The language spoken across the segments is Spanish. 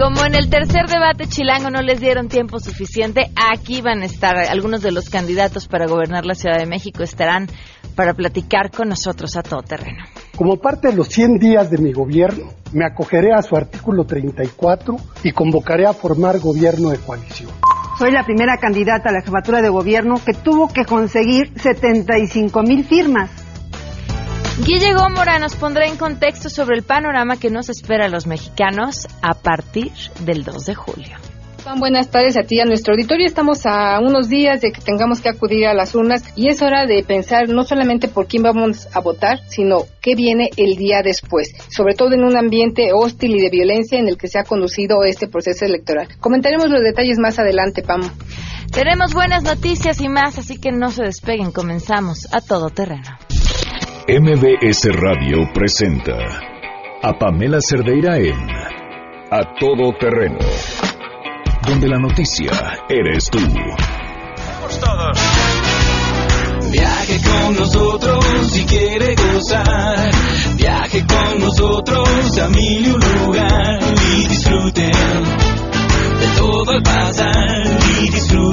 Como en el tercer debate chilango no les dieron tiempo suficiente, aquí van a estar algunos de los candidatos para gobernar la Ciudad de México. Estarán para platicar con nosotros a todo terreno. Como parte de los 100 días de mi gobierno, me acogeré a su artículo 34 y convocaré a formar gobierno de coalición. Soy la primera candidata a la jefatura de gobierno que tuvo que conseguir 75 mil firmas Guille Gómora nos pondrá en contexto sobre el panorama que nos espera a los mexicanos a partir del 2 de julio. buenas tardes a ti y a nuestro auditorio. Estamos a unos días de que tengamos que acudir a las urnas y es hora de pensar no solamente por quién vamos a votar, sino qué viene el día después, sobre todo en un ambiente hostil y de violencia en el que se ha conducido este proceso electoral. Comentaremos los detalles más adelante, Pam. Tenemos buenas noticias y más, así que no se despeguen. Comenzamos a todo terreno. MBS Radio presenta a Pamela Cerdeira en A Todo Terreno, donde la noticia eres tú. Vamos todos. Viaje con nosotros si quiere gozar. Viaje con nosotros a mil y un lugar y disfruten de todo el pasar y disfruten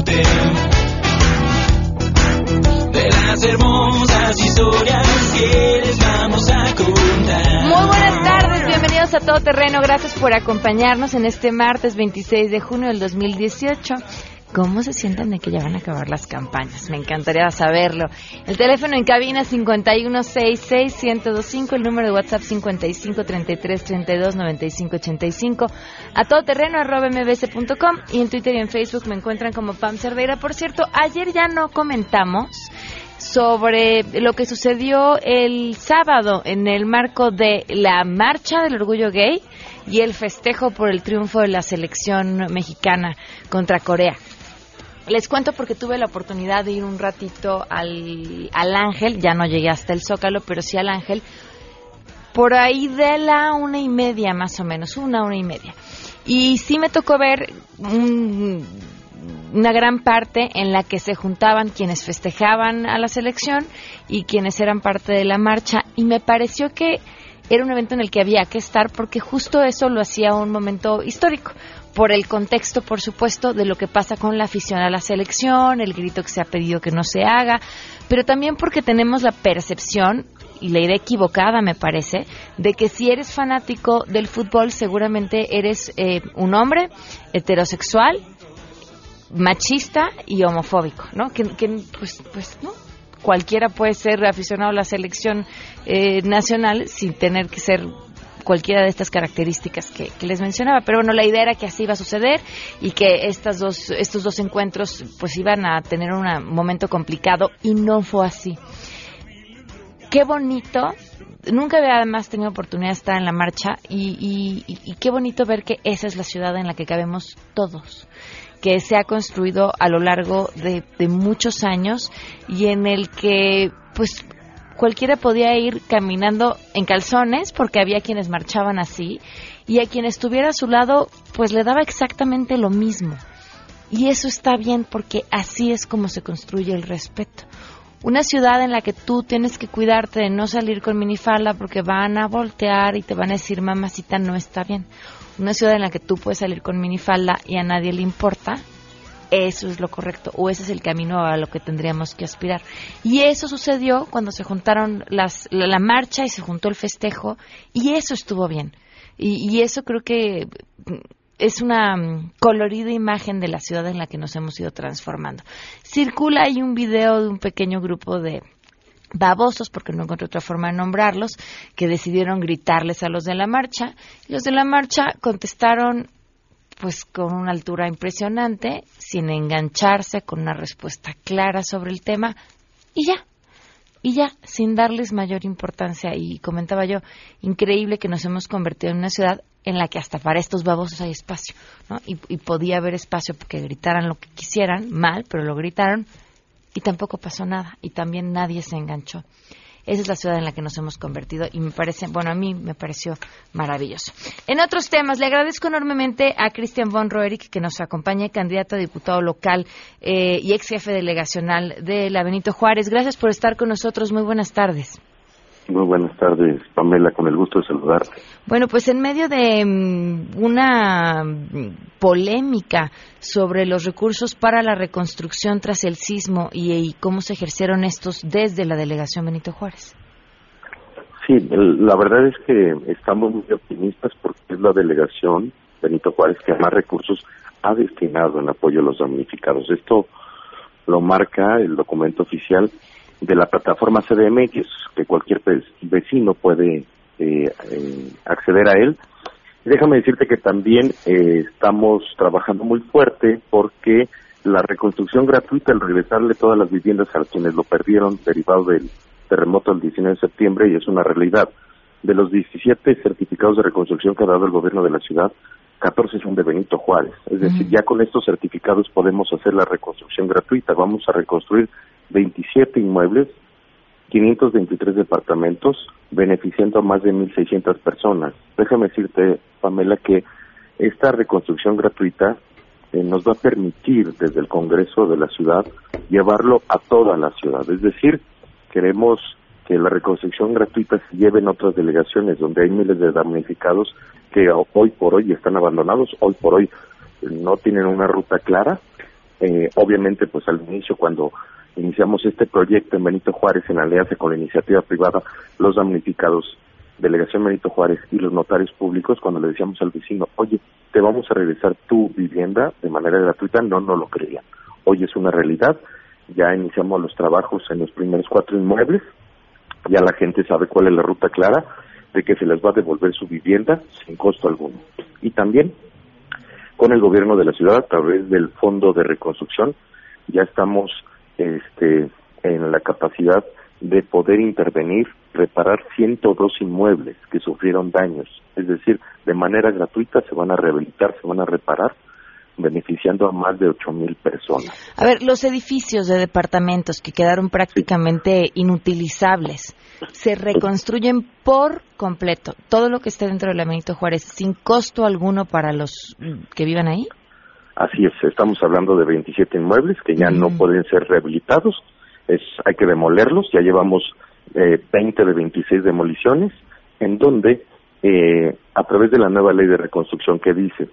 Todo Terreno. Gracias por acompañarnos en este martes 26 de junio del 2018. ¿Cómo se sienten de que ya van a acabar las campañas? Me encantaría saberlo. El teléfono en cabina 5166125, el número de WhatsApp 5533329585, a todoterreno arroba y en Twitter y en Facebook me encuentran como Pam Cerdeira. Por cierto, ayer ya no comentamos sobre lo que sucedió el sábado en el marco de la marcha del orgullo gay y el festejo por el triunfo de la selección mexicana contra Corea. Les cuento porque tuve la oportunidad de ir un ratito al, al Ángel, ya no llegué hasta el Zócalo, pero sí al Ángel, por ahí de la una y media más o menos, una, una y media. Y sí me tocó ver un una gran parte en la que se juntaban quienes festejaban a la selección y quienes eran parte de la marcha. Y me pareció que era un evento en el que había que estar porque justo eso lo hacía un momento histórico. Por el contexto, por supuesto, de lo que pasa con la afición a la selección, el grito que se ha pedido que no se haga, pero también porque tenemos la percepción y la idea equivocada, me parece, de que si eres fanático del fútbol, seguramente eres eh, un hombre heterosexual machista y homofóbico, ¿no? Que, pues, pues, no. Cualquiera puede ser aficionado a la selección eh, nacional sin tener que ser cualquiera de estas características que, les mencionaba. Pero bueno, la idea era que así iba a suceder y que estas dos, estos dos encuentros pues iban a tener un momento complicado y no fue así. Qué bonito. Nunca había además tenido oportunidad de estar en la marcha y, y qué bonito ver que esa es la ciudad en la que cabemos todos que se ha construido a lo largo de, muchos años y en el que pues cualquiera podía ir caminando en calzones porque había quienes marchaban así y a quien estuviera a su lado pues le daba exactamente lo mismo. Y eso está bien porque así es como se construye el respeto. Una ciudad en la que tú tienes que cuidarte de no salir con minifalda porque van a voltear y te van a decir mamacita no está bien una ciudad en la que tú puedes salir con minifalda y a nadie le importa, eso es lo correcto o ese es el camino a lo que tendríamos que aspirar. Y eso sucedió cuando se juntaron las, la, marcha y se juntó el festejo y eso estuvo bien. Y, y eso creo que es una mm, colorida imagen de la ciudad en la que nos hemos ido transformando. Circula ahí un video de un pequeño grupo de babosos, porque no encontré otra forma de nombrarlos, que decidieron gritarles a los de la marcha. Los de la marcha contestaron pues con una altura impresionante, sin engancharse, con una respuesta clara sobre el tema, y ya, y ya, sin darles mayor importancia. Y comentaba yo, increíble que nos hemos convertido en una ciudad en la que hasta para estos babosos hay espacio, ¿no? Y, y podía haber espacio porque gritaran lo que quisieran, mal, pero lo gritaron, y tampoco pasó nada y también nadie se enganchó. Esa es la ciudad en la que nos hemos convertido y me parece, bueno, a mí me pareció maravilloso. En otros temas, le agradezco enormemente a Cristian von Roerich que nos acompaña, candidato a diputado local eh, y ex jefe delegacional de la Benito Juárez. Gracias por estar con nosotros. Muy buenas tardes. Muy buenas tardes, Pamela, con el gusto de saludarte. Bueno, pues en medio de mm, una mm, polémica sobre los recursos para la reconstrucción tras el sismo y, y cómo se ejercieron estos desde la delegación Benito Juárez. Sí, el- la verdad es que estamos muy optimistas porque es la delegación Benito Juárez que más recursos ha destinado en apoyo a los damnificados. Esto lo marca el documento oficial de la plataforma CDMX, que cualquier vecino puede eh, eh, acceder a él. Y déjame decirte que también eh, estamos trabajando muy fuerte porque la reconstrucción gratuita, el regresarle todas las viviendas a quienes lo perdieron derivado del terremoto del 19 de septiembre y es una realidad. De los 17 certificados de reconstrucción que ha dado el gobierno de la ciudad, 14 son de Benito Juárez. Es decir, ya con estos certificados podemos hacer la reconstrucción gratuita. Vamos a reconstruir 27 inmuebles, 523 departamentos, beneficiando a más de 1.600 personas. Déjame decirte, Pamela, que esta reconstrucción gratuita eh, nos va a permitir desde el Congreso de la ciudad llevarlo a toda la ciudad. Es decir, queremos que la reconstrucción gratuita se lleve en otras delegaciones donde hay miles de damnificados que ho- hoy por hoy están abandonados, hoy por hoy no tienen una ruta clara. Eh, obviamente, pues al inicio, cuando iniciamos este proyecto en Benito Juárez en alianza con la iniciativa privada, los damnificados, Delegación Benito Juárez y los notarios públicos, cuando le decíamos al vecino, oye, te vamos a regresar tu vivienda de manera gratuita, no, no lo creían. Hoy es una realidad, ya iniciamos los trabajos en los primeros cuatro inmuebles, ya la gente sabe cuál es la ruta clara de que se les va a devolver su vivienda sin costo alguno. Y también con el gobierno de la ciudad a través del Fondo de Reconstrucción ya estamos este, en la capacidad de poder intervenir, reparar 102 inmuebles que sufrieron daños, es decir, de manera gratuita se van a rehabilitar, se van a reparar, beneficiando a más de 8 mil personas. A ver, los edificios de departamentos que quedaron prácticamente inutilizables se reconstruyen por completo. Todo lo que esté dentro de la Benito Juárez, sin costo alguno para los que vivan ahí. Así es, estamos hablando de 27 inmuebles que ya no pueden ser rehabilitados, es, hay que demolerlos, ya llevamos eh, 20 de 26 demoliciones, en donde eh, a través de la nueva ley de reconstrucción que dice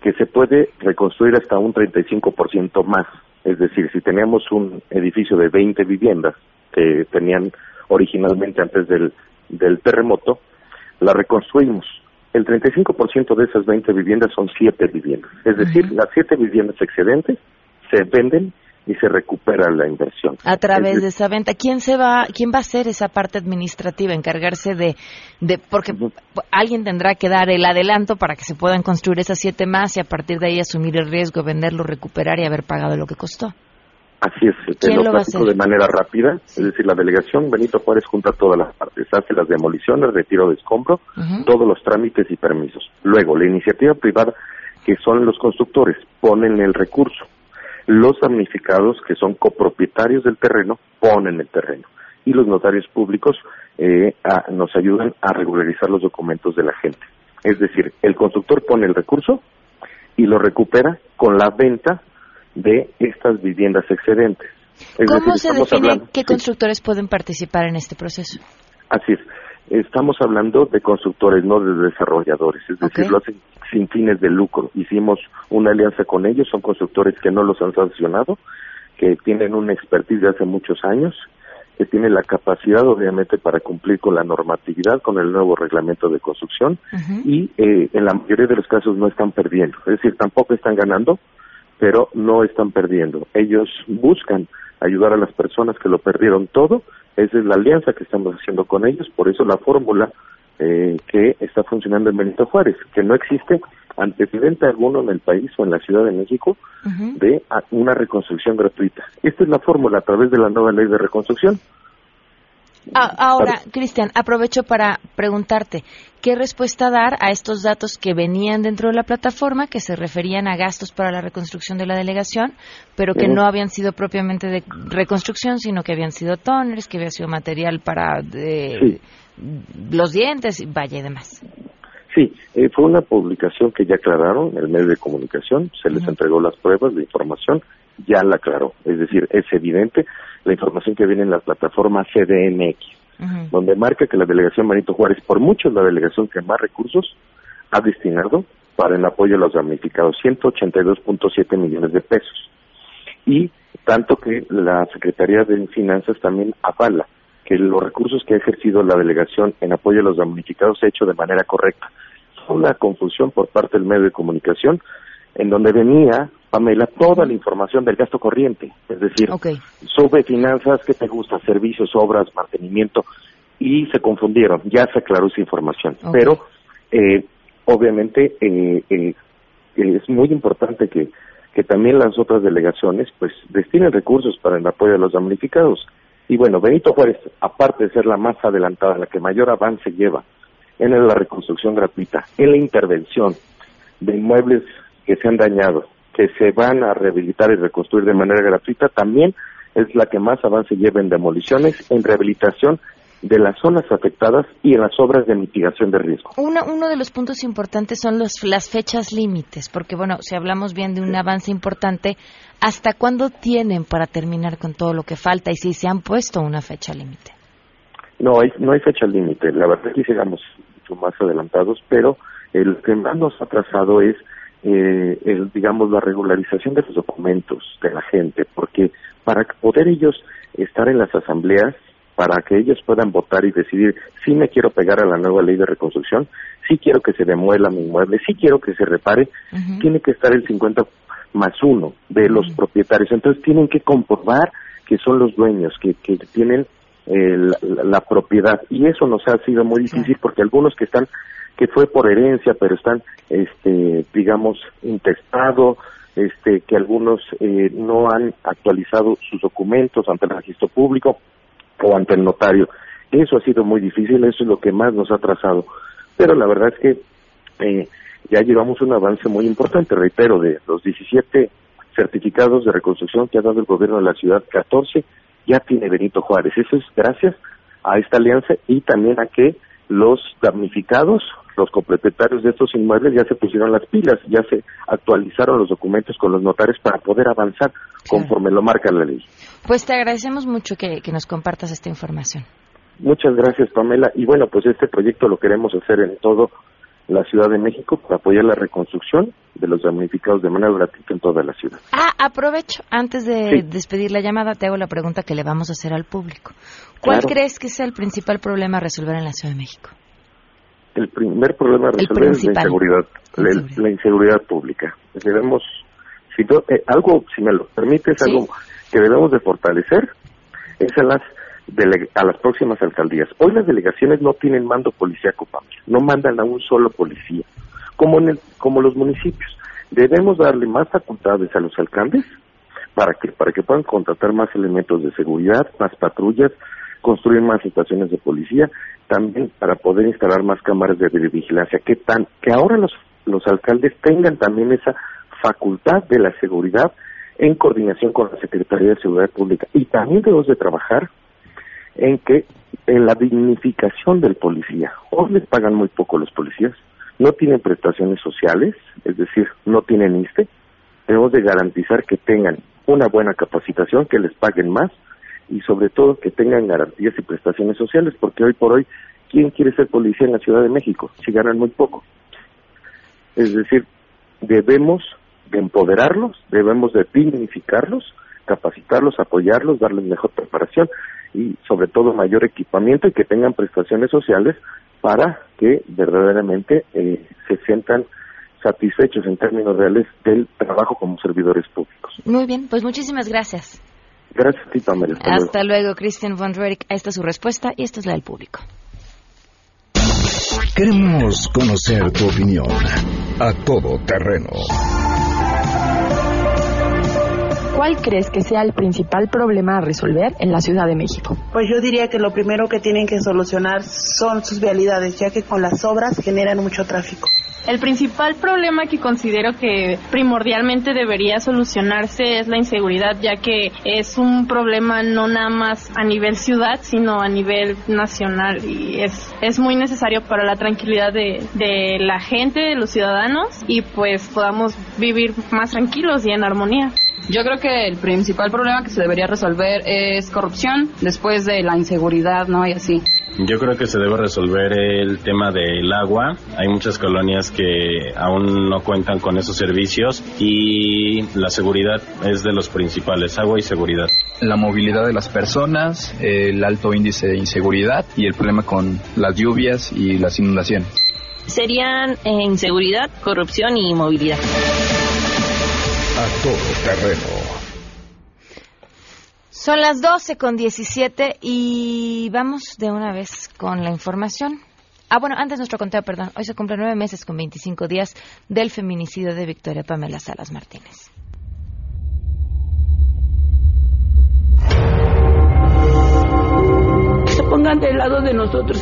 que se puede reconstruir hasta un 35% más, es decir, si teníamos un edificio de 20 viviendas que tenían originalmente antes del, del terremoto, la reconstruimos. El 35% de esas 20 viviendas son 7 viviendas. Es decir, las 7 viviendas excedentes se venden y se recupera la inversión. A través Es de esa venta, ¿quién se va, quién va a hacer esa parte administrativa, encargarse de, de, porque alguien tendrá que dar el adelanto para que se puedan construir esas siete más y a partir de ahí asumir el riesgo, venderlo, recuperar y haber pagado lo que costó. Así es, te ¿Quién lo platico de manera rápida. Es decir, la delegación Benito Juárez junta todas las partes, hace las demoliciones, retiro de escombro, todos los trámites y permisos. Luego, la iniciativa privada, que son los constructores, ponen el recurso. Los damnificados, que son copropietarios del terreno, ponen el terreno. Y los notarios públicos eh, a- nos ayudan a regularizar los documentos de la gente. Es decir, el constructor pone el recurso y lo recupera con la venta de estas viviendas excedentes. Es ¿Cómo decir, se define hablando- qué constructores pueden participar en este proceso? Así es. Estamos hablando de constructores, no de desarrolladores. Es decir, lo hacen sin fines de lucro. Hicimos una alianza con ellos. Son constructores que no los han sancionado, que tienen una expertise de hace muchos años, que tienen la capacidad, obviamente, para cumplir con la normatividad, con el nuevo reglamento de construcción. Y eh, en la mayoría de los casos no están perdiendo. Es decir, tampoco están ganando, pero no están perdiendo. Ellos buscan ayudar a las personas que lo perdieron todo. Esa es la alianza que estamos haciendo con ellos. Por eso la fórmula eh, que está funcionando en Benito Juárez, que no existe antecedente alguno en el país o en la Ciudad de México de a- una reconstrucción gratuita. Esta es la fórmula a través de la nueva ley de reconstrucción. Ah, ahora, Cristian, aprovecho para preguntarte, ¿qué respuesta dar a estos datos que venían dentro de la plataforma, que se referían a gastos para la reconstrucción de la delegación, pero que no habían sido propiamente de reconstrucción, sino que habían sido toners, que había sido material para eh, los dientes, y vaya y demás? Sí, eh, fue una publicación que ya aclararon, el medio de comunicación, se les entregó las pruebas de información, ya la aclaró. Es decir, es evidente la información que viene en la plataforma CDMX. donde marca que la delegación Benito Juárez, por mucho es la delegación que más recursos ha destinado para el apoyo a los damnificados, 182.7 millones de pesos. Y tanto que la Secretaría de Finanzas también avala que los recursos que ha ejercido la delegación en apoyo a los damnificados se ha hecho de manera correcta. Fue una confusión por parte del medio de comunicación en donde venía, Pamela, toda la información del gasto corriente, es decir, sobre finanzas, ¿qué te gusta? Servicios, obras, mantenimiento, y se confundieron, ya se aclaró esa información. Pero, eh, obviamente, eh, eh, es muy importante que, que también las otras delegaciones, pues, destinen recursos para el apoyo a los damnificados. Y bueno, Benito Juárez, aparte de ser la más adelantada, la que mayor avance lleva en la reconstrucción gratuita, en la intervención de inmuebles que se han dañado, que se van a rehabilitar y reconstruir de manera gratuita, también es la que más avance lleva en demoliciones, en rehabilitación de las zonas afectadas y en las obras de mitigación de riesgo. Uno, uno de los puntos importantes son los, las fechas límites, porque bueno, si hablamos bien de un avance importante, ¿hasta cuándo tienen para terminar con todo lo que falta y si se han puesto una fecha límite? No hay, no hay fecha límite, la verdad que sigamos mucho más adelantados, pero el que más nos ha trazado es eh, el, digamos, la regularización de los documentos de la gente, porque para poder ellos estar en las asambleas, para que ellos puedan votar y decidir si me quiero pegar a la nueva ley de reconstrucción, si quiero que se demuela mi inmueble, si quiero que se repare, tiene que estar el 50 más uno de los propietarios. Entonces tienen que comprobar que son los dueños, que, que tienen eh, la, propiedad. Y eso nos ha sido muy difícil porque algunos que están que fue por herencia, pero están, este, digamos, intestado, este, que algunos eh, no han actualizado sus documentos ante el registro público o ante el notario. Eso ha sido muy difícil, eso es lo que más nos ha trazado. Pero la verdad es que eh, ya llevamos un avance muy importante, reitero, de los 17 certificados de reconstrucción que ha dado el gobierno de la ciudad, 14 ya tiene Benito Juárez. Eso es gracias a esta alianza y también a que los damnificados los copropietarios de estos inmuebles ya se pusieron las pilas, ya se actualizaron los documentos con los notarios para poder avanzar conforme lo marca la ley. Pues te agradecemos mucho que, nos compartas esta información. Muchas gracias, Pamela. Y bueno, pues este proyecto lo queremos hacer en todo la Ciudad de México para apoyar la reconstrucción de los damnificados de manera gratuita en toda la ciudad. Ah, aprovecho, antes de despedir la llamada, te hago la pregunta que le vamos a hacer al público. ¿Cuál crees que sea el principal problema a resolver en la Ciudad de México? el primer problema a resolver es la inseguridad, la, inseguridad pública. Debemos, si eh, algo, si me lo permite, es algo que debemos de fortalecer, es a las a las próximas alcaldías. Hoy las delegaciones no tienen mando policíaco, no mandan a un solo policía, como en el, como los municipios. Debemos darle más facultades a los alcaldes para que para que puedan contratar más elementos de seguridad, más patrullas, construir más estaciones de policía, también para poder instalar más cámaras de vigilancia, que tan que ahora los los alcaldes tengan también esa facultad de la seguridad en coordinación con la Secretaría de Seguridad Pública y también debemos de trabajar en que en la dignificación del policía. Hoy les pagan muy poco los policías, no tienen prestaciones sociales, es decir, no tienen ISTE. Debemos de garantizar que tengan una buena capacitación, que les paguen más y sobre todo que tengan garantías y prestaciones sociales, porque hoy por hoy, ¿quién quiere ser policía en la Ciudad de México si ganan muy poco? Es decir, debemos de empoderarlos, debemos de dignificarlos, capacitarlos, apoyarlos, darles mejor preparación y sobre todo mayor equipamiento y que tengan prestaciones sociales para que verdaderamente eh, se sientan satisfechos en términos reales del trabajo como servidores públicos. Muy bien, pues muchísimas gracias. Gracias a ti, Pamela. Hasta, luego. Christian von Rerich. Esta es su respuesta y esta es la del público. Queremos conocer tu opinión a todo terreno. ¿Cuál crees que sea el principal problema a resolver en la Ciudad de México? Pues yo diría que lo primero que tienen que solucionar son sus vialidades, ya que con las obras generan mucho tráfico. El principal problema que considero que primordialmente debería solucionarse es la inseguridad, ya que es un problema no nada más a nivel ciudad, sino a nivel nacional y es, es muy necesario para la tranquilidad de, de la gente, de los ciudadanos y pues podamos vivir más tranquilos y en armonía. Yo creo que el principal problema que se debería resolver es corrupción después de la inseguridad, ¿no? Y así. Yo creo que se debe resolver el tema del agua. Hay muchas colonias que aún no cuentan con esos servicios y la seguridad es de los principales, agua y seguridad. La movilidad de las personas, el alto índice de inseguridad y el problema con las lluvias y las inundaciones. Serían eh, inseguridad, corrupción y movilidad. A todo terreno. Son las 12 con 17 y vamos de una vez con la información. Ah, bueno, antes nuestro conteo, perdón. Hoy se cumple nueve meses con 25 días del feminicidio de Victoria Pamela Salas Martínez. Que se pongan del lado de nosotros.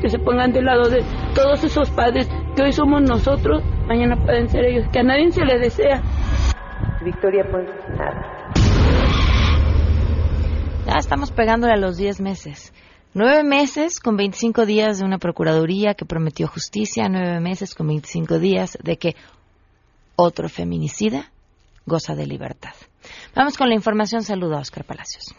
Que se pongan del lado de todos esos padres que hoy somos nosotros, mañana pueden ser ellos. Que a nadie se le desea. Victoria Ponce, nada. Ya estamos pegándole a los 10 meses. Nueve meses con 25 días de una Procuraduría que prometió justicia, nueve meses con 25 días de que otro feminicida goza de libertad. Vamos con la información. Saludo a Oscar Palacios.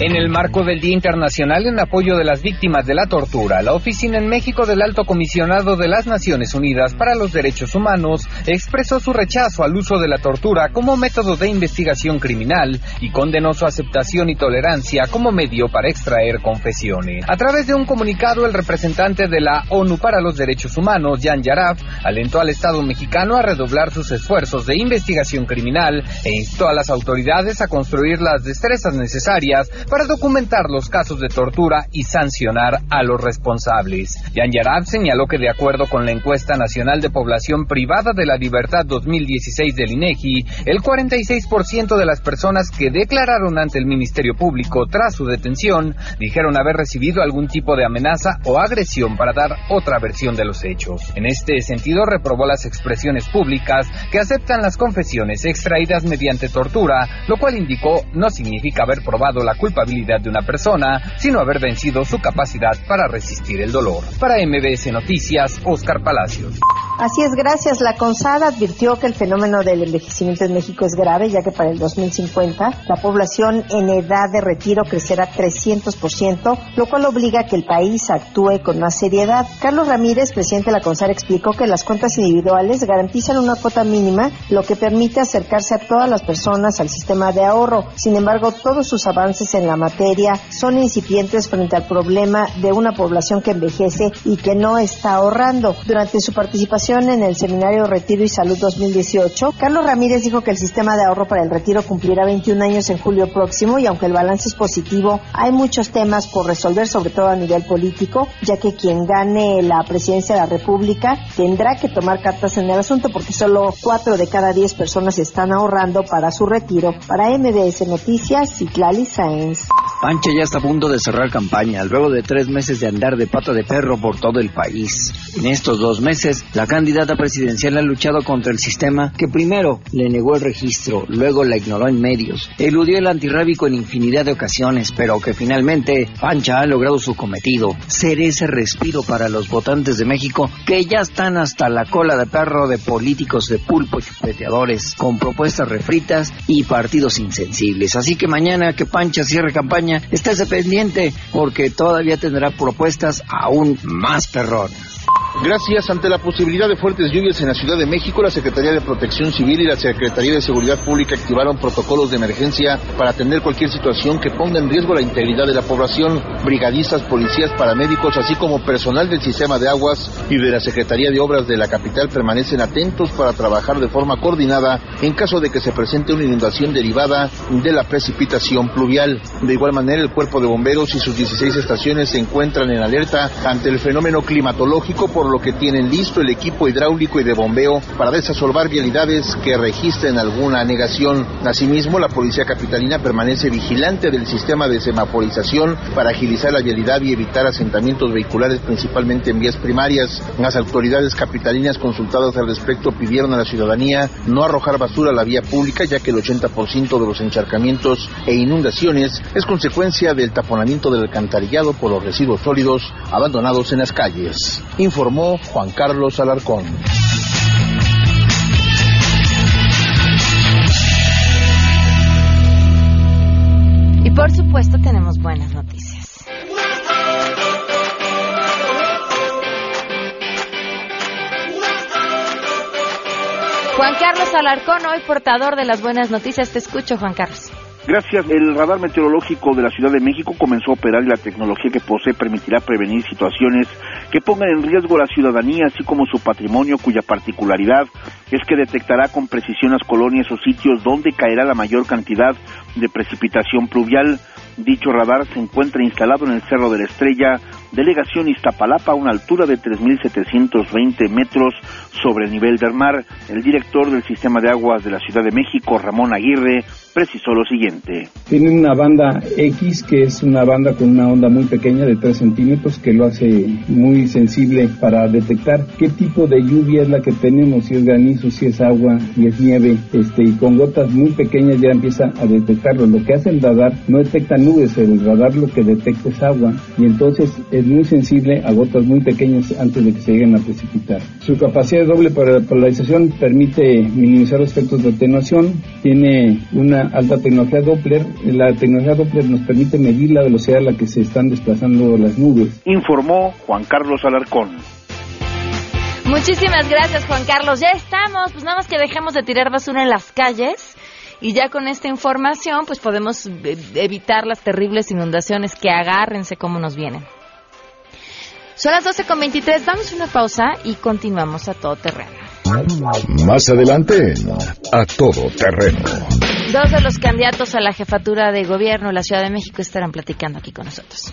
En el marco del Día Internacional en apoyo de las víctimas de la tortura, la Oficina en México del Alto Comisionado de las Naciones Unidas para los Derechos Humanos expresó su rechazo al uso de la tortura como método de investigación criminal y condenó su aceptación y tolerancia como medio para extraer confesiones. A través de un comunicado, el representante de la ONU para los Derechos Humanos, Jan Yaraf, alentó al Estado mexicano a redoblar sus esfuerzos de investigación criminal e instó a las autoridades a construir las destrezas necesarias para documentar los casos de tortura y sancionar a los responsables. Yan Yarab señaló que de acuerdo con la encuesta nacional de población privada de la libertad 2016 del INEGI, el 46% de las personas que declararon ante el Ministerio Público tras su detención dijeron haber recibido algún tipo de amenaza o agresión para dar otra versión de los hechos. En este sentido, reprobó las expresiones públicas que aceptan las confesiones extraídas mediante tortura, lo cual indicó no significa haber probado la culpabilidad de una persona, sino haber vencido su capacidad para resistir el dolor. Para MBS Noticias, Oscar Palacios. Así es, gracias. La CONSAD advirtió que el fenómeno del envejecimiento en México es grave, ya que para el 2050 la población en edad de retiro crecerá 300%, lo cual obliga a que el país actúe con más seriedad. Carlos Ramírez, presidente de la CONSAD, explicó que las cuentas individuales garantizan una cuota mínima, lo que permite acercarse a todas las personas al sistema de ahorro. Sin embargo, todos sus avances en la materia son incipientes frente al problema de una población que envejece y que no está ahorrando. Durante su participación en el seminario Retiro y Salud 2018, Carlos Ramírez dijo que el sistema de ahorro para el retiro cumplirá 21 años en julio próximo y aunque el balance es positivo, hay muchos temas por resolver, sobre todo a nivel político, ya que quien gane la presidencia de la República tendrá que tomar cartas en el asunto porque solo 4 de cada 10 personas están ahorrando para su retiro. Para MBS Noticias, Citlali Sáenz. Pancha ya está a punto de cerrar campaña, luego de tres meses de andar de pata de perro por todo el país. En estos dos meses, la candidata presidencial ha luchado contra el sistema que primero le negó el registro, luego la ignoró en medios, eludió el antirrábico en infinidad de ocasiones, pero que finalmente Pancha ha logrado su cometido, ser ese respiro para los votantes de México que ya están hasta la cola de perro de políticos de pulpo chupeteadores, con propuestas refritas y partidos insensibles. Así que mañana que Pancha cierre campaña, estése pendiente porque todavía tendrá propuestas aún más perronas. Gracias ante la posibilidad de fuertes lluvias en la Ciudad de México, la Secretaría de Protección Civil y la Secretaría de Seguridad Pública activaron protocolos de emergencia para atender cualquier situación que ponga en riesgo la integridad de la población. Brigadistas, policías, paramédicos, así como personal del sistema de aguas y de la Secretaría de Obras de la capital permanecen atentos para trabajar de forma coordinada en caso de que se presente una inundación derivada de la precipitación pluvial. De igual manera, el Cuerpo de Bomberos y sus 16 estaciones se encuentran en alerta ante el fenómeno climatológico por lo que tienen listo el equipo hidráulico y de bombeo para desasolvar vialidades que registren alguna negación. Asimismo, la Policía Capitalina permanece vigilante del sistema de semaforización para agilizar la vialidad y evitar asentamientos vehiculares principalmente en vías primarias. Las autoridades capitalinas consultadas al respecto pidieron a la ciudadanía no arrojar basura a la vía pública ya que el 80% de los encharcamientos e inundaciones es consecuencia del taponamiento del alcantarillado por los residuos sólidos abandonados en las calles. Informó Juan Carlos Alarcón. Y por supuesto tenemos buenas noticias. Juan Carlos Alarcón, hoy portador de las buenas noticias. Te escucho, Juan Carlos. Gracias. El radar meteorológico de la Ciudad de México comenzó a operar y la tecnología que posee permitirá prevenir situaciones que pongan en riesgo la ciudadanía, así como su patrimonio, cuya particularidad es que detectará con precisión las colonias o sitios donde caerá la mayor cantidad de precipitación pluvial. Dicho radar se encuentra instalado en el Cerro de la Estrella, delegación Iztapalapa, a una altura de 3.720 metros sobre el nivel del mar. El director del Sistema de Aguas de la Ciudad de México, Ramón Aguirre, precisó lo siguiente. Tiene una banda X, que es una banda con una onda muy pequeña de 3 centímetros, que lo hace muy sensible para detectar qué tipo de lluvia es la que tenemos, si es granizo, si es agua, si es nieve, este, y con gotas muy pequeñas ya empieza a detectarlo. Lo que hace el radar no detecta nubes, el radar lo que detecta es agua, y entonces es muy sensible a gotas muy pequeñas antes de que se lleguen a precipitar. Su capacidad de doble polarización permite minimizar los efectos de atenuación, tiene una alta tecnología Doppler. La tecnología Doppler nos permite medir la velocidad a la que se están desplazando las nubes. Informó Juan Carlos Alarcón. Muchísimas gracias, Juan Carlos. Ya estamos, pues nada más que dejemos de tirar basura en las calles. Y ya con esta información, pues podemos eh, evitar las terribles inundaciones que agárrense como nos vienen. Son las 12.23, damos una pausa y continuamos a todo terreno. Más adelante A Todo Terreno. Dos de los candidatos a la jefatura de gobierno de la Ciudad de México estarán platicando aquí con nosotros.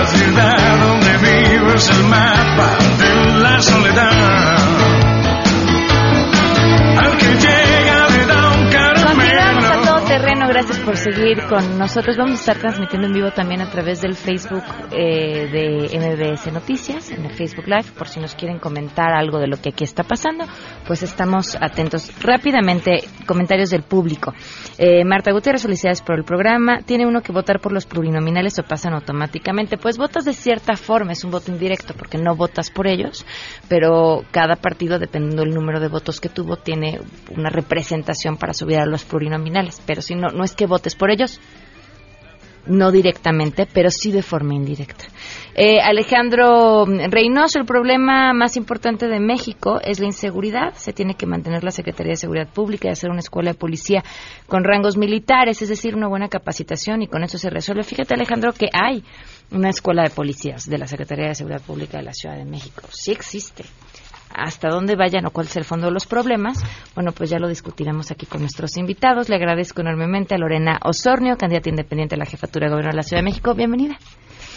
La ciudad donde vivo es el mapa de la soledad. Al que llega gracias por seguir con nosotros. Vamos a estar transmitiendo en vivo también a través del Facebook eh, de MBS Noticias, en el Facebook Live, por si nos quieren comentar algo de lo que aquí está pasando, pues estamos atentos. Rápidamente, comentarios del público. Eh, Marta Gutiérrez, felicidades por el programa. ¿Tiene uno que votar por los plurinominales o pasan automáticamente? Pues votas de cierta forma, es un voto indirecto porque no votas por ellos, pero cada partido, dependiendo del número de votos que tuvo, tiene una representación para subir a los plurinominales. Pero si no, no es que votes por ellos, no directamente, pero sí de forma indirecta. Eh, Alejandro Reynoso, el problema más importante de México es la inseguridad. Se tiene que mantener la Secretaría de Seguridad Pública y hacer una escuela de policía con rangos militares, es decir, una buena capacitación y con eso se resuelve. Fíjate, Alejandro, que hay una escuela de policías de la Secretaría de Seguridad Pública de la Ciudad de México. Sí existe. Hasta dónde vayan o cuál es el fondo de los problemas, bueno, pues ya lo discutiremos aquí con nuestros invitados. Le agradezco enormemente a Lorena Osornio, candidata independiente a la jefatura de gobierno de la Ciudad de México. Bienvenida.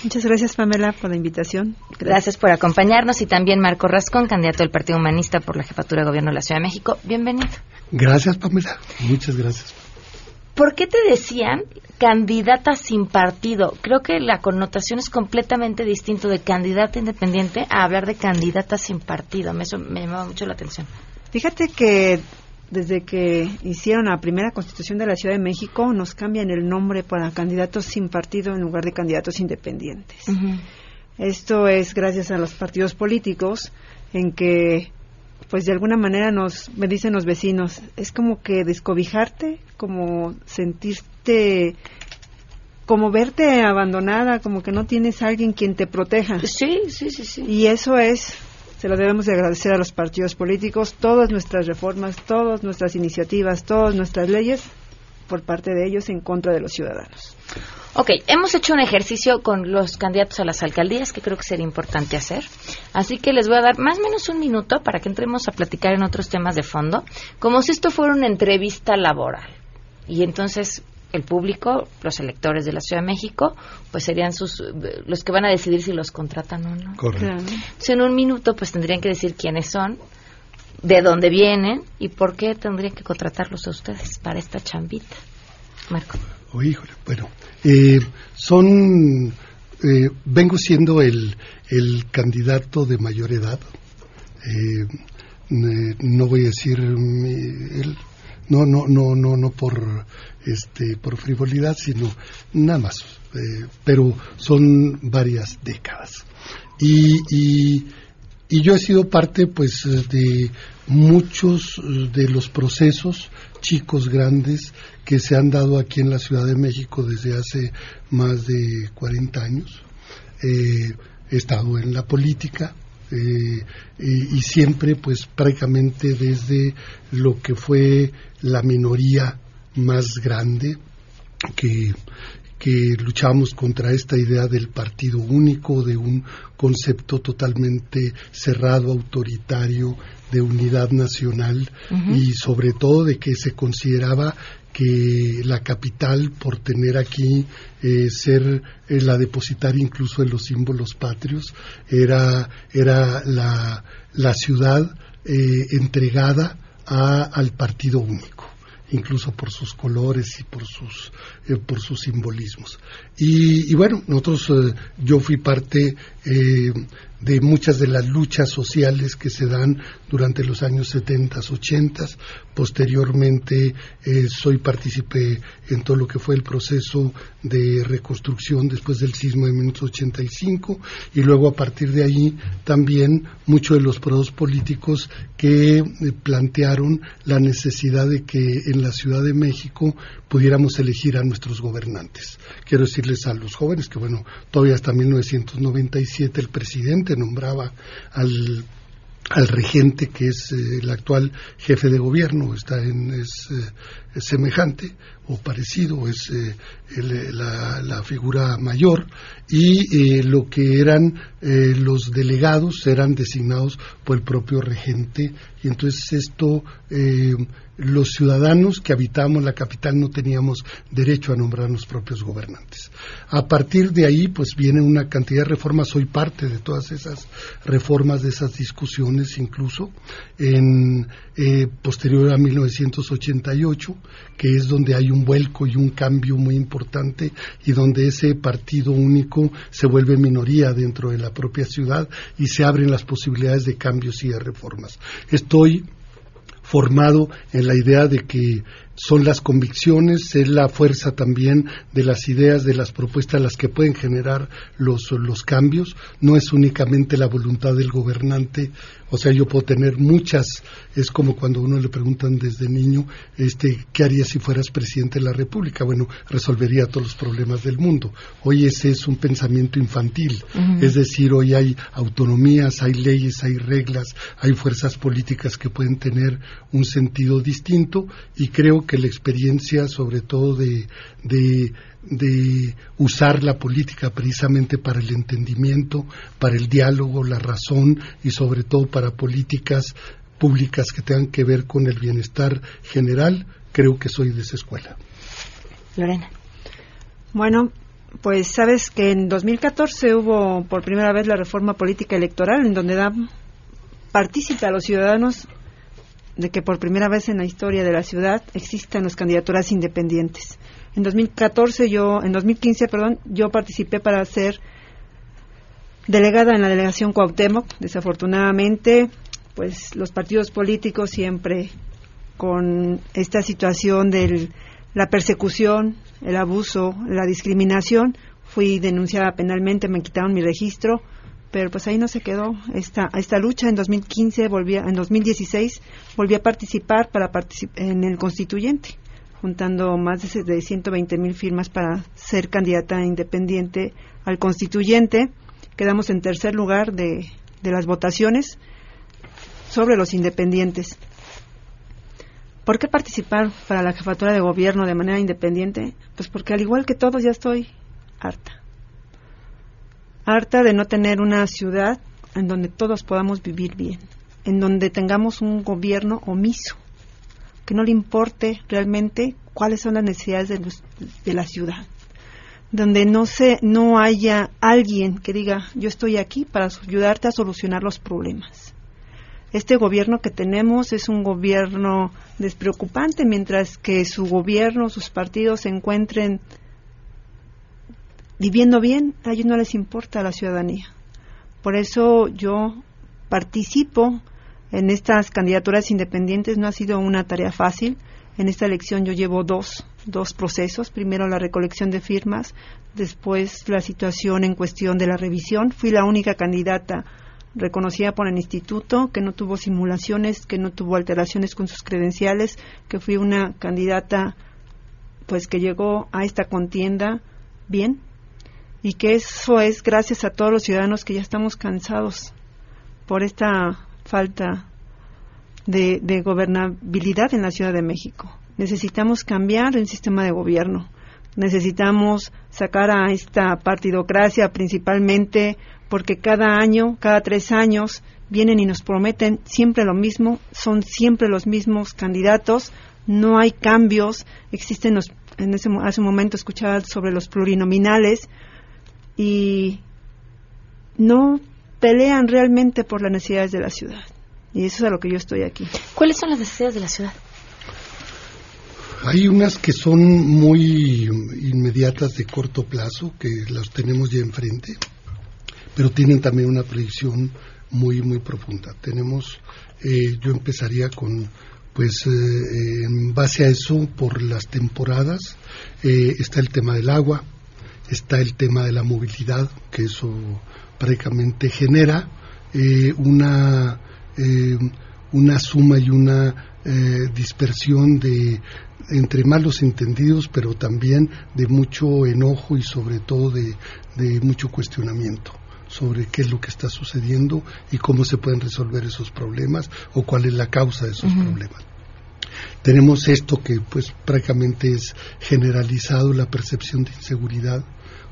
Muchas gracias, Pamela, por la invitación. Gracias por acompañarnos y también Marco Rascón, candidato del Partido Humanista por la jefatura de gobierno de la Ciudad de México. Bienvenido. Gracias, Pamela. Muchas gracias. ¿Por qué te decían candidata sin partido? Creo que la connotación es completamente distinto de candidata independiente a hablar de candidata sin partido. Eso me llamaba mucho la atención. Fíjate que desde que hicieron la primera constitución de la Ciudad de México, nos cambian el nombre para candidatos sin partido en lugar de candidatos independientes. Esto es gracias a los partidos políticos en que, pues de alguna manera nos, me dicen los vecinos, es como que descobijarte, como sentirte, como verte abandonada, como que no tienes a alguien quien te proteja. Sí, sí, sí, sí. Y eso es, se lo debemos de agradecer a los partidos políticos, todas nuestras reformas, todas nuestras iniciativas, todas nuestras leyes, por parte de ellos en contra de los ciudadanos. Ok, hemos hecho un ejercicio con los candidatos a las alcaldías que creo que sería importante hacer. Así que les voy a dar más o menos un minuto para que entremos a platicar en otros temas de fondo, como si esto fuera una entrevista laboral. Y entonces el público, los electores de la Ciudad de México, pues serían sus los que van a decidir si los contratan o no. Correcto. Entonces, en un minuto, pues tendrían que decir quiénes son, de dónde vienen y por qué tendrían que contratarlos a ustedes para esta chambita. Marco. Oh, híjole, bueno, eh, son, eh, vengo siendo el, el candidato de mayor edad. Eh, no voy a decir mi- el- no, no, no, no, no por, este, por frivolidad, sino nada más. pero son varias décadas. Y, y, y yo he sido parte, pues, de muchos de los procesos chicos, grandes, que se han dado aquí en la Ciudad de México desde hace más de 40 años. Eh, he estado en la política eh, y, y siempre, pues prácticamente desde lo que fue la minoría más grande que que luchamos contra esta idea del partido único, de un concepto totalmente cerrado, autoritario, de unidad nacional y sobre todo de que se consideraba que la capital, por tener aquí, eh, ser eh, la depositaria incluso de los símbolos patrios, era, era la, la ciudad eh, entregada a- al partido único incluso por sus colores y por sus eh, por sus simbolismos. Y, y bueno nosotros yo fui parte de muchas de las luchas sociales que se dan durante los años 70, 80. Posteriormente eh, soy participé en todo lo que fue el proceso de reconstrucción después del sismo de 1985 y luego a partir de ahí también muchos de los procesos políticos que eh, plantearon la necesidad de que en la Ciudad de México pudiéramos elegir a nuestros gobernantes. Quiero decirles a los jóvenes que, bueno, todavía hasta 1997 el presidente nombraba al al regente que es eh, el actual jefe de gobierno está en es, eh, semejante o parecido es eh, el- la, la figura mayor y lo que eran los delegados eran designados por el propio regente y entonces esto los ciudadanos que habitábamos la capital no teníamos derecho a nombrar los propios gobernantes. A partir de ahí, pues viene una cantidad de reformas. Soy parte de todas esas reformas, de esas discusiones, incluso en eh, posterior a 1988, que es donde hay un vuelco y un cambio muy importante y donde ese partido único se vuelve minoría dentro de la propia ciudad y se abren las posibilidades de cambios y de reformas. Estoy formado en la idea de que son las convicciones, es la fuerza también de las ideas, de las propuestas las que pueden generar los, los cambios, no es únicamente la voluntad del gobernante, o sea, yo puedo tener muchas, es como cuando a uno le preguntan desde niño, este, ¿qué harías si fueras presidente de la República? Bueno, resolvería todos los problemas del mundo. Hoy ese es un pensamiento infantil, es decir, hoy hay autonomías, hay leyes, hay reglas, hay fuerzas políticas que pueden tener un sentido distinto y creo que la experiencia, sobre todo de, de, de usar la política precisamente para el entendimiento, para el diálogo, la razón y sobre todo para políticas públicas que tengan que ver con el bienestar general, creo que soy de esa escuela. Lorena. Bueno, pues sabes que en 2014 hubo por primera vez la reforma política electoral en donde da partícipe a los ciudadanos de que por primera vez en la historia de la ciudad existan las candidaturas independientes. En 2014 yo, en 2015, perdón, yo participé para ser delegada en la delegación Cuauhtémoc. Desafortunadamente, pues los partidos políticos siempre con esta situación de la persecución, el abuso, la discriminación, fui denunciada penalmente, me quitaron mi registro, pero pues ahí no se quedó esta esta lucha en 2015 volví a- en 2016 volví a participar para particip- en el constituyente juntando más de de 120 mil firmas para ser candidata independiente al constituyente quedamos en tercer lugar de, de las votaciones sobre los independientes ¿Por qué participar para la jefatura de gobierno de manera independiente? Pues porque al igual que todos ya estoy harta. Harta de no tener una ciudad en donde todos podamos vivir bien, en donde tengamos un gobierno omiso, que no le importe realmente cuáles son las necesidades de, la ciudad, donde no se no haya alguien que diga yo estoy aquí para ayudarte a solucionar los problemas. Este gobierno que tenemos es un gobierno despreocupante, mientras que su gobierno, sus partidos se encuentren viviendo bien, a ellos no les importa la ciudadanía. Por eso yo participo en estas candidaturas independientes. No ha sido una tarea fácil. En esta elección yo llevo dos, dos procesos. Primero la recolección de firmas, después la situación en cuestión de la revisión. Fui la única candidata reconocida por el instituto, que no tuvo simulaciones, que no tuvo alteraciones con sus credenciales, que fui una candidata pues que llegó a esta contienda bien y que eso es gracias a todos los ciudadanos que ya estamos cansados por esta falta de, gobernabilidad en la Ciudad de México. Necesitamos cambiar el sistema de gobierno. Necesitamos sacar a esta partidocracia principalmente porque cada año, cada tres años, vienen y nos prometen siempre lo mismo, son siempre los mismos candidatos, no hay cambios, existen los, en ese, hace un momento escuchaba sobre los plurinominales y no pelean realmente por las necesidades de la ciudad. Y eso es a lo que yo estoy aquí. ¿Cuáles son las necesidades de la ciudad? Hay unas que son muy inmediatas de corto plazo, que las tenemos ya enfrente, pero tienen también una predicción muy, muy profunda. Tenemos, eh, yo empezaría con, pues, eh, en base a eso, por las temporadas, eh, está el tema del agua, está el tema de la movilidad, que eso prácticamente genera eh, una, eh, una suma y una eh, dispersión de entre malos entendidos, pero también de mucho enojo y sobre todo de, de mucho cuestionamiento sobre qué es lo que está sucediendo y cómo se pueden resolver esos problemas o cuál es la causa de esos problemas. Tenemos esto que pues prácticamente es generalizado, la percepción de inseguridad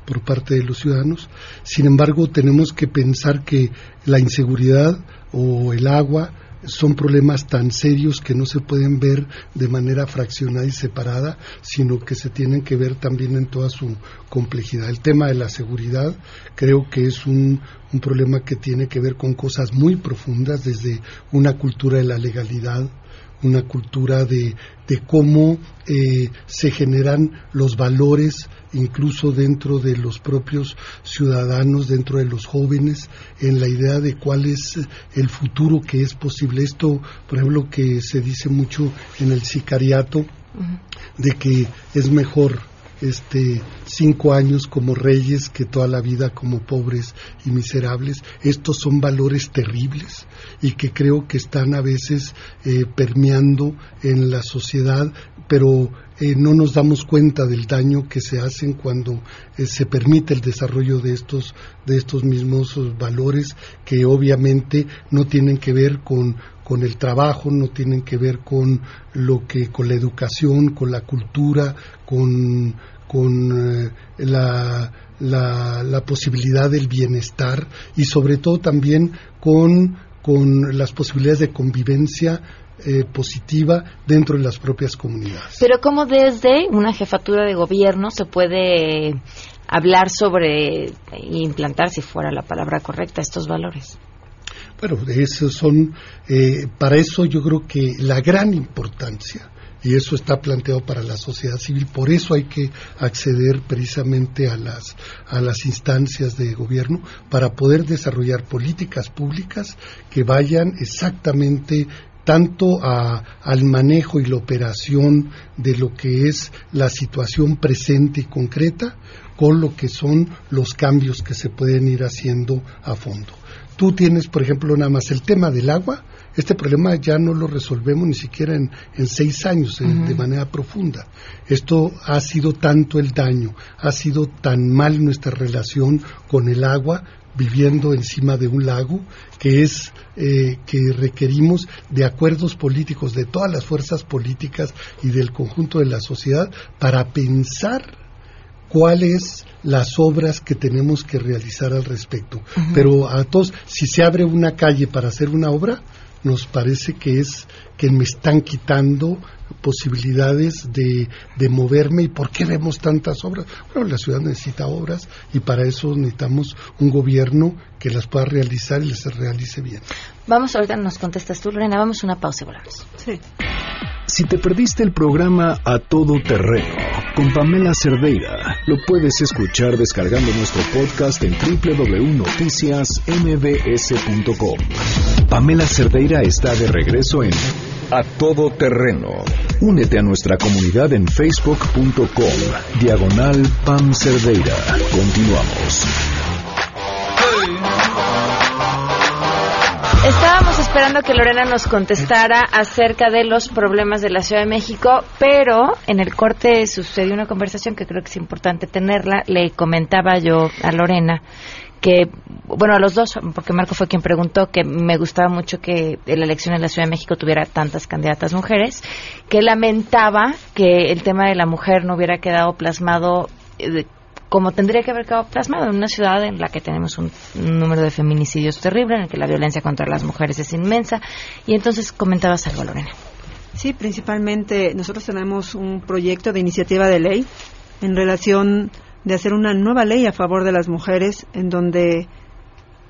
por parte de los ciudadanos. Sin embargo, tenemos que pensar que la inseguridad o el agua son problemas tan serios que no se pueden ver de manera fraccionada y separada, sino que se tienen que ver también en toda su complejidad. El tema de la seguridad creo que es un, un problema que tiene que ver con cosas muy profundas, desde una cultura de la legalidad, una cultura de, de cómo eh, se generan los valores incluso dentro de los propios ciudadanos, dentro de los jóvenes, en la idea de cuál es el futuro que es posible. Esto, por ejemplo, que se dice mucho en el sicariato, de que es mejor este cinco años como reyes que toda la vida como pobres y miserables. Estos son valores terribles y que creo que están a veces eh, permeando en la sociedad pero eh, no nos damos cuenta del daño que se hacen cuando eh, se permite el desarrollo de estos de estos mismos eh, valores que obviamente no tienen que ver con con el trabajo, no tienen que ver con lo que, con la educación, con la cultura, con, con eh, la, la, la posibilidad del bienestar y sobre todo también con, con las posibilidades de convivencia eh, positiva dentro de las propias comunidades. Pero ¿cómo desde una jefatura de gobierno se puede hablar sobre implantar, si fuera la palabra correcta, estos valores? Bueno, esos son, eh, para eso yo creo que la gran importancia, y eso está planteado para la sociedad civil, por eso hay que acceder precisamente a las, a las instancias de gobierno para poder desarrollar políticas públicas que vayan exactamente tanto a- al manejo y la operación de lo que es la situación presente y concreta con lo que son los cambios que se pueden ir haciendo a fondo. Tú tienes, por ejemplo, nada más el tema del agua. Este problema ya no lo resolvemos ni siquiera en, en seis años de manera profunda. Esto ha sido tanto el daño, ha sido tan mal nuestra relación con el agua viviendo encima de un lago que es eh, que requerimos de acuerdos políticos de todas las fuerzas políticas y del conjunto de la sociedad para pensar cuáles las obras que tenemos que realizar al respecto. Pero a todos, si se abre una calle para hacer una obra, nos parece que es que me están quitando posibilidades de, de moverme y por qué vemos tantas obras. Bueno, la ciudad necesita obras y para eso necesitamos un gobierno que las pueda realizar y les realice bien. Vamos, ahorita nos contestas tú, Lorena, vamos a una pausa y volvemos. Sí. Si te perdiste el programa A Todo Terreno con Pamela Cerdeira, lo puedes escuchar descargando nuestro podcast en www.noticiasmbs.com. Pamela Cerdeira está de regreso en A Todo Terreno. Únete a nuestra comunidad en facebook.com, diagonal Pam Cerdeira. Continuamos. Estábamos esperando que Lorena nos contestara acerca de los problemas de la Ciudad de México, pero en el corte sucedió una conversación que creo que es importante tenerla. Le comentaba yo a Lorena que, bueno, a los dos, porque Marco fue quien preguntó, que me gustaba mucho que la elección en la Ciudad de México tuviera tantas candidatas mujeres, que lamentaba que el tema de la mujer no hubiera quedado plasmado eh, como tendría que haber quedado plasmado en una ciudad en la que tenemos un, un número de feminicidios terrible, en el que la violencia contra las mujeres es inmensa. Y entonces comentabas algo, Lorena. Sí, principalmente nosotros tenemos un proyecto de iniciativa de ley en relación de hacer una nueva ley a favor de las mujeres en donde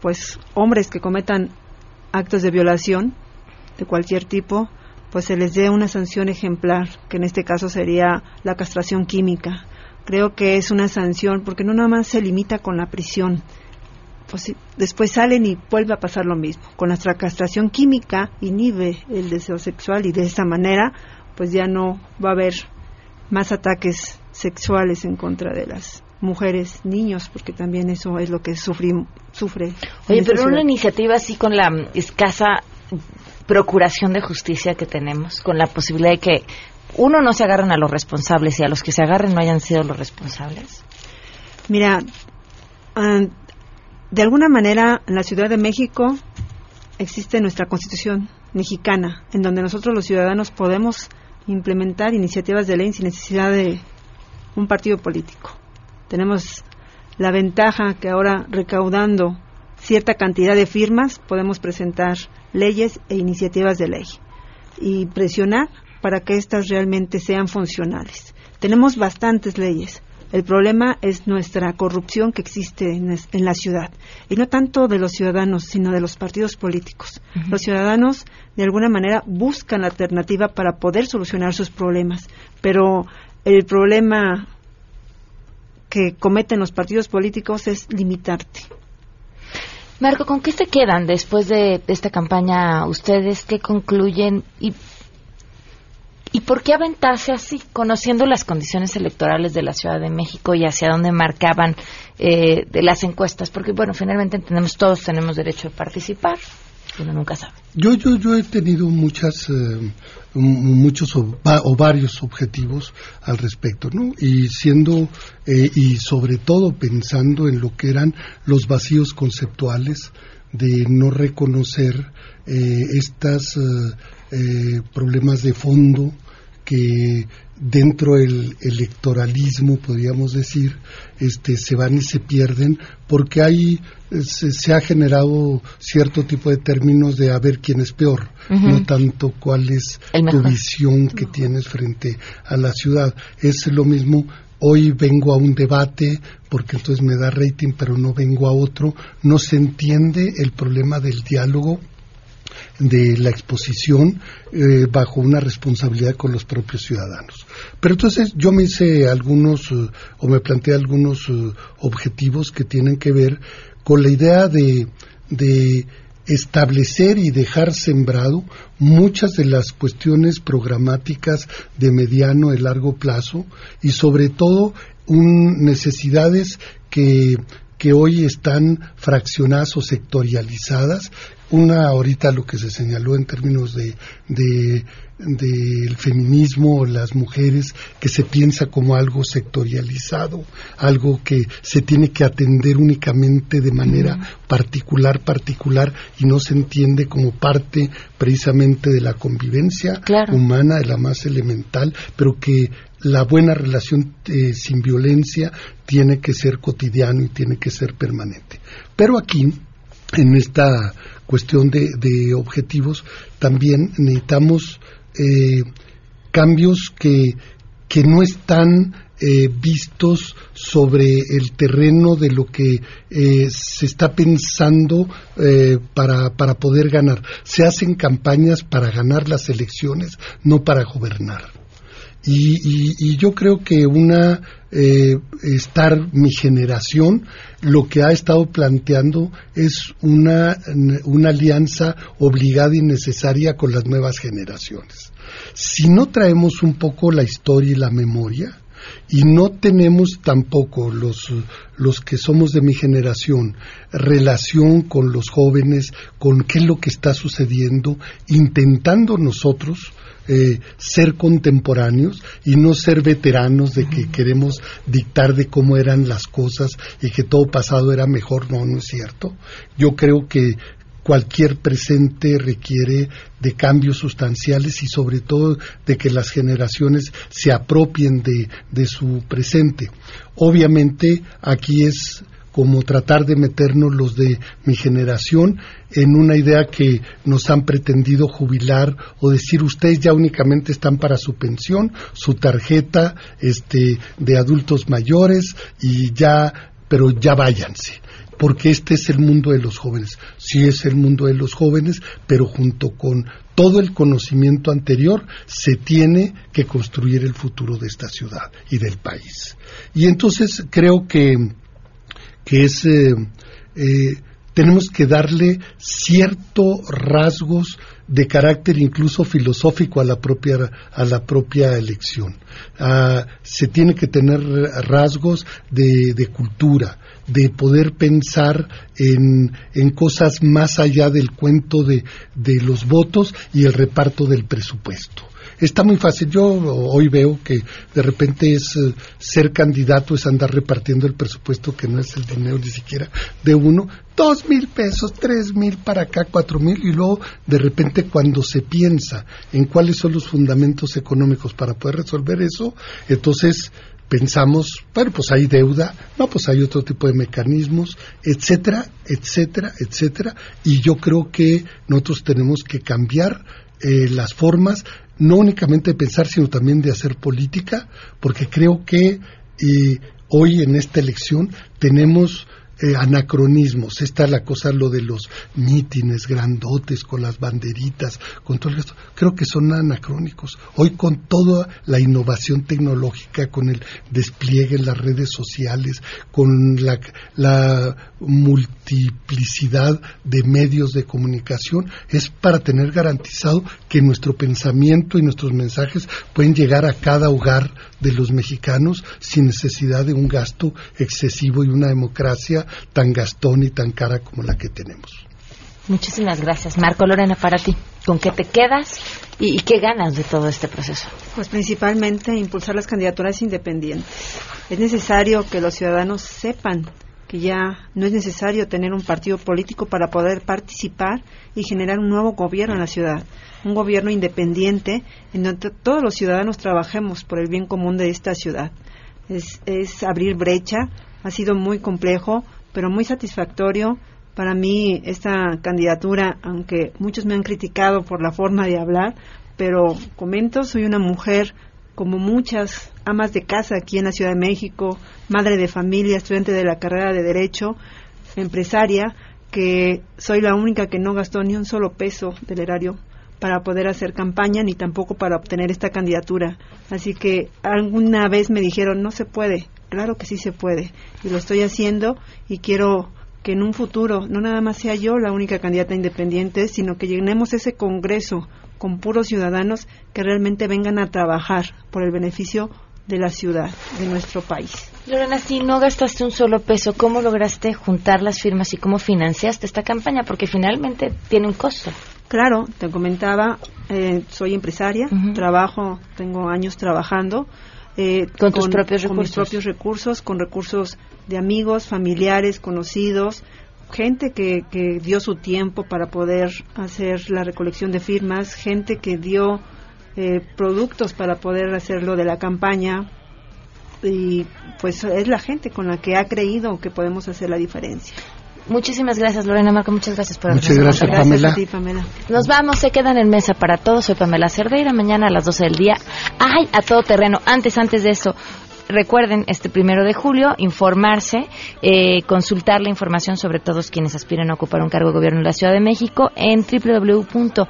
pues hombres que cometan actos de violación de cualquier tipo pues se les dé una sanción ejemplar que en este caso sería la castración química. Creo que es una sanción porque no nada más se limita con la prisión. Pues después salen y vuelve a pasar lo mismo. Con nuestra castración química inhibe el deseo sexual y de esta manera pues ya no va a haber más ataques sexuales en contra de las mujeres, niños, porque también eso es lo que sufri, sufre. Oye, pero una ciudad. iniciativa así con la escasa procuración de justicia que tenemos, con la posibilidad de que uno no se agarren a los responsables y a los que se agarren no hayan sido los responsables. Mira, de alguna manera en la Ciudad de México existe nuestra Constitución mexicana, en donde nosotros los ciudadanos podemos implementar iniciativas de ley sin necesidad de un partido político. Tenemos la ventaja que ahora recaudando cierta cantidad de firmas podemos presentar leyes e iniciativas de ley y presionar para que éstas realmente sean funcionales. Tenemos bastantes leyes. El problema es nuestra corrupción que existe en, la ciudad. Y no tanto de los ciudadanos, sino de los partidos políticos. Los ciudadanos, de alguna manera, buscan la alternativa para poder solucionar sus problemas. Pero el problema que cometen los partidos políticos es limitarte. Marco, ¿con qué se quedan después de, esta campaña ustedes? ¿Qué concluyen? ¿Y, ¿Y por qué aventarse así, conociendo las condiciones electorales de la Ciudad de México y hacia dónde marcaban eh, de las encuestas? Porque, bueno, finalmente entendemos, todos tenemos derecho de participar, Yo, yo, yo he tenido muchas, eh, muchos o, va- o varios objetivos al respecto, ¿no? Y siendo, eh, y sobre todo pensando en lo que eran los vacíos conceptuales de no reconocer eh, estas eh, eh, problemas de fondo que dentro del electoralismo, podríamos decir, este, se van y se pierden porque hay, eh, se, se ha generado cierto tipo de términos de a ver quién es peor, no tanto cuál es tu visión que tienes frente a la ciudad. Es lo mismo, hoy vengo a un debate porque entonces me da rating, pero no vengo a otro, no se entiende el problema del diálogo de la exposición eh, bajo una responsabilidad con los propios ciudadanos. Pero entonces yo me hice algunos eh, o me planteé algunos eh, objetivos que tienen que ver con la idea de, establecer y dejar sembrado muchas de las cuestiones programáticas de mediano y largo plazo y sobre todo un- necesidades que que hoy están fraccionadas o sectorializadas. Una ahorita lo que se señaló en términos de, de del feminismo, las mujeres, que se piensa como algo sectorializado, algo que se tiene que atender únicamente de manera particular, particular, y no se entiende como parte precisamente de la convivencia humana, de la más elemental, pero que la buena relación eh, sin violencia tiene que ser cotidiano y tiene que ser permanente. Pero aquí en esta cuestión de, de objetivos, también necesitamos eh, cambios que, que no están eh, vistos sobre el terreno de lo que eh, se está pensando eh, para, para poder ganar. Se hacen campañas para ganar las elecciones, no para gobernar. Y, y, y, yo creo que una eh, estar mi generación lo que ha estado planteando es una, una alianza obligada y necesaria con las nuevas generaciones. Si no traemos un poco la historia y la memoria, y no tenemos tampoco los, los que somos de mi generación relación con los jóvenes, con qué es lo que está sucediendo, intentando nosotros eh, ser contemporáneos y no ser veteranos de que queremos dictar de cómo eran las cosas y que todo pasado era mejor. No, no es cierto. Yo creo que cualquier presente requiere de cambios sustanciales y sobre todo de que las generaciones se apropien de, su presente. Obviamente aquí es como tratar de meternos los de mi generación en una idea que nos han pretendido jubilar o decir ustedes ya únicamente están para su pensión, su tarjeta este de adultos mayores y ya pero ya váyanse porque este es el mundo de los jóvenes. Sí es el mundo de los jóvenes, pero junto con todo el conocimiento anterior se tiene que construir el futuro de esta ciudad y del país. Y entonces creo que, que es, eh, eh, tenemos que darle ciertos rasgos de carácter incluso filosófico a la propia, a la propia elección. Ah, se tiene que tener rasgos de, de cultura, de poder pensar en, en, cosas más allá del cuento de, de los votos y el reparto del presupuesto está muy fácil. Yo hoy veo que de repente es eh, ser candidato es andar repartiendo el presupuesto que no es el dinero ni siquiera de uno, dos mil pesos, tres mil para acá, cuatro mil y luego de repente cuando se piensa en cuáles son los fundamentos económicos para poder resolver eso, entonces pensamos, bueno, pues hay deuda, no, pues hay otro tipo de mecanismos, etcétera, etcétera, etcétera, y yo creo que nosotros tenemos que cambiar eh, las formas, no únicamente de pensar, sino también de hacer política, porque creo que eh, hoy en esta elección tenemos eh, anacronismos. Está la cosa, lo de los mítines grandotes con las banderitas, con todo esto. Creo que son anacrónicos. Hoy con toda la innovación tecnológica, con el despliegue en las redes sociales, con la, la multiplicidad de medios de comunicación, es para tener garantizado que nuestro pensamiento y nuestros mensajes pueden llegar a cada hogar de los mexicanos sin necesidad de un gasto excesivo y una democracia tan gastón y tan cara como la que tenemos. Muchísimas gracias, Marco Lorena, para ti. ¿Con qué te quedas y, y, qué ganas de todo este proceso? Pues principalmente impulsar las candidaturas independientes. Es necesario que los ciudadanos sepan que ya no es necesario tener un partido político para poder participar y generar un nuevo gobierno en la ciudad, un gobierno independiente en donde todos los ciudadanos trabajemos por el bien común de esta ciudad. Es, es abrir brecha, ha sido muy complejo, pero muy satisfactorio. Para mí esta candidatura, aunque muchos me han criticado por la forma de hablar, pero comento, soy una mujer como muchas amas de casa aquí en la Ciudad de México, madre de familia, estudiante de la carrera de Derecho, empresaria, que soy la única que no gastó ni un solo peso del erario para poder hacer campaña ni tampoco para obtener esta candidatura. Así que alguna vez me dijeron, no se puede, claro que sí se puede, y lo estoy haciendo y quiero que en un futuro no nada más sea yo la única candidata independiente, sino que llenemos ese Congreso con puros ciudadanos que realmente vengan a trabajar por el beneficio de la ciudad, de nuestro país. Lorena, si no gastaste un solo peso, ¿cómo lograste juntar las firmas y cómo financiaste esta campaña? Porque finalmente tiene un costo. Claro, te comentaba, eh, soy empresaria, uh -huh. trabajo, tengo años trabajando. Eh, ¿Con, tus propios con recursos? mis propios recursos, con recursos de amigos, familiares, conocidos, gente que, que dio su tiempo para poder hacer la recolección de firmas, gente que dio eh, productos para poder hacerlo de la campaña y pues es la gente con la que ha creído que podemos hacer la diferencia. Muchísimas gracias, Lorena Marco. Muchas gracias por Muchas gracias, Pamela. a ti, Pamela. Nos vamos, se quedan en mesa para todos. Soy Pamela Cerdeira. Mañana a las 12 del día. ¡Ay! A todo terreno. Antes, antes de eso. Recuerden, este primero de julio, informarse, eh, consultar la información sobre todos quienes aspiran a ocupar un cargo de gobierno en la Ciudad de México en www.ism.mx,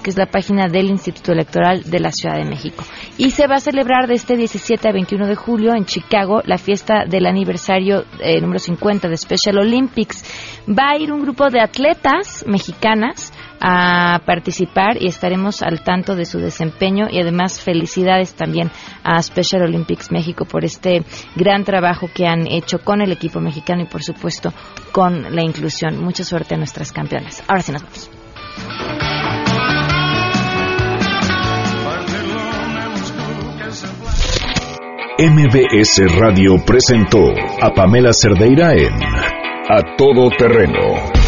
que es la página del Instituto Electoral de la Ciudad de México. Y se va a celebrar de este 17 a 21 de julio en Chicago la fiesta del aniversario eh, número 50 de Special Olympics. Va a ir un grupo de atletas mexicanas a participar y estaremos al tanto de su desempeño y además felicidades también a Special Olympics México por este gran trabajo que han hecho con el equipo mexicano y por supuesto con la inclusión. Mucha suerte a nuestras campeonas. Ahora sí nos vamos. MBS Radio presentó a Pamela Cerdeira en A Todo Terreno.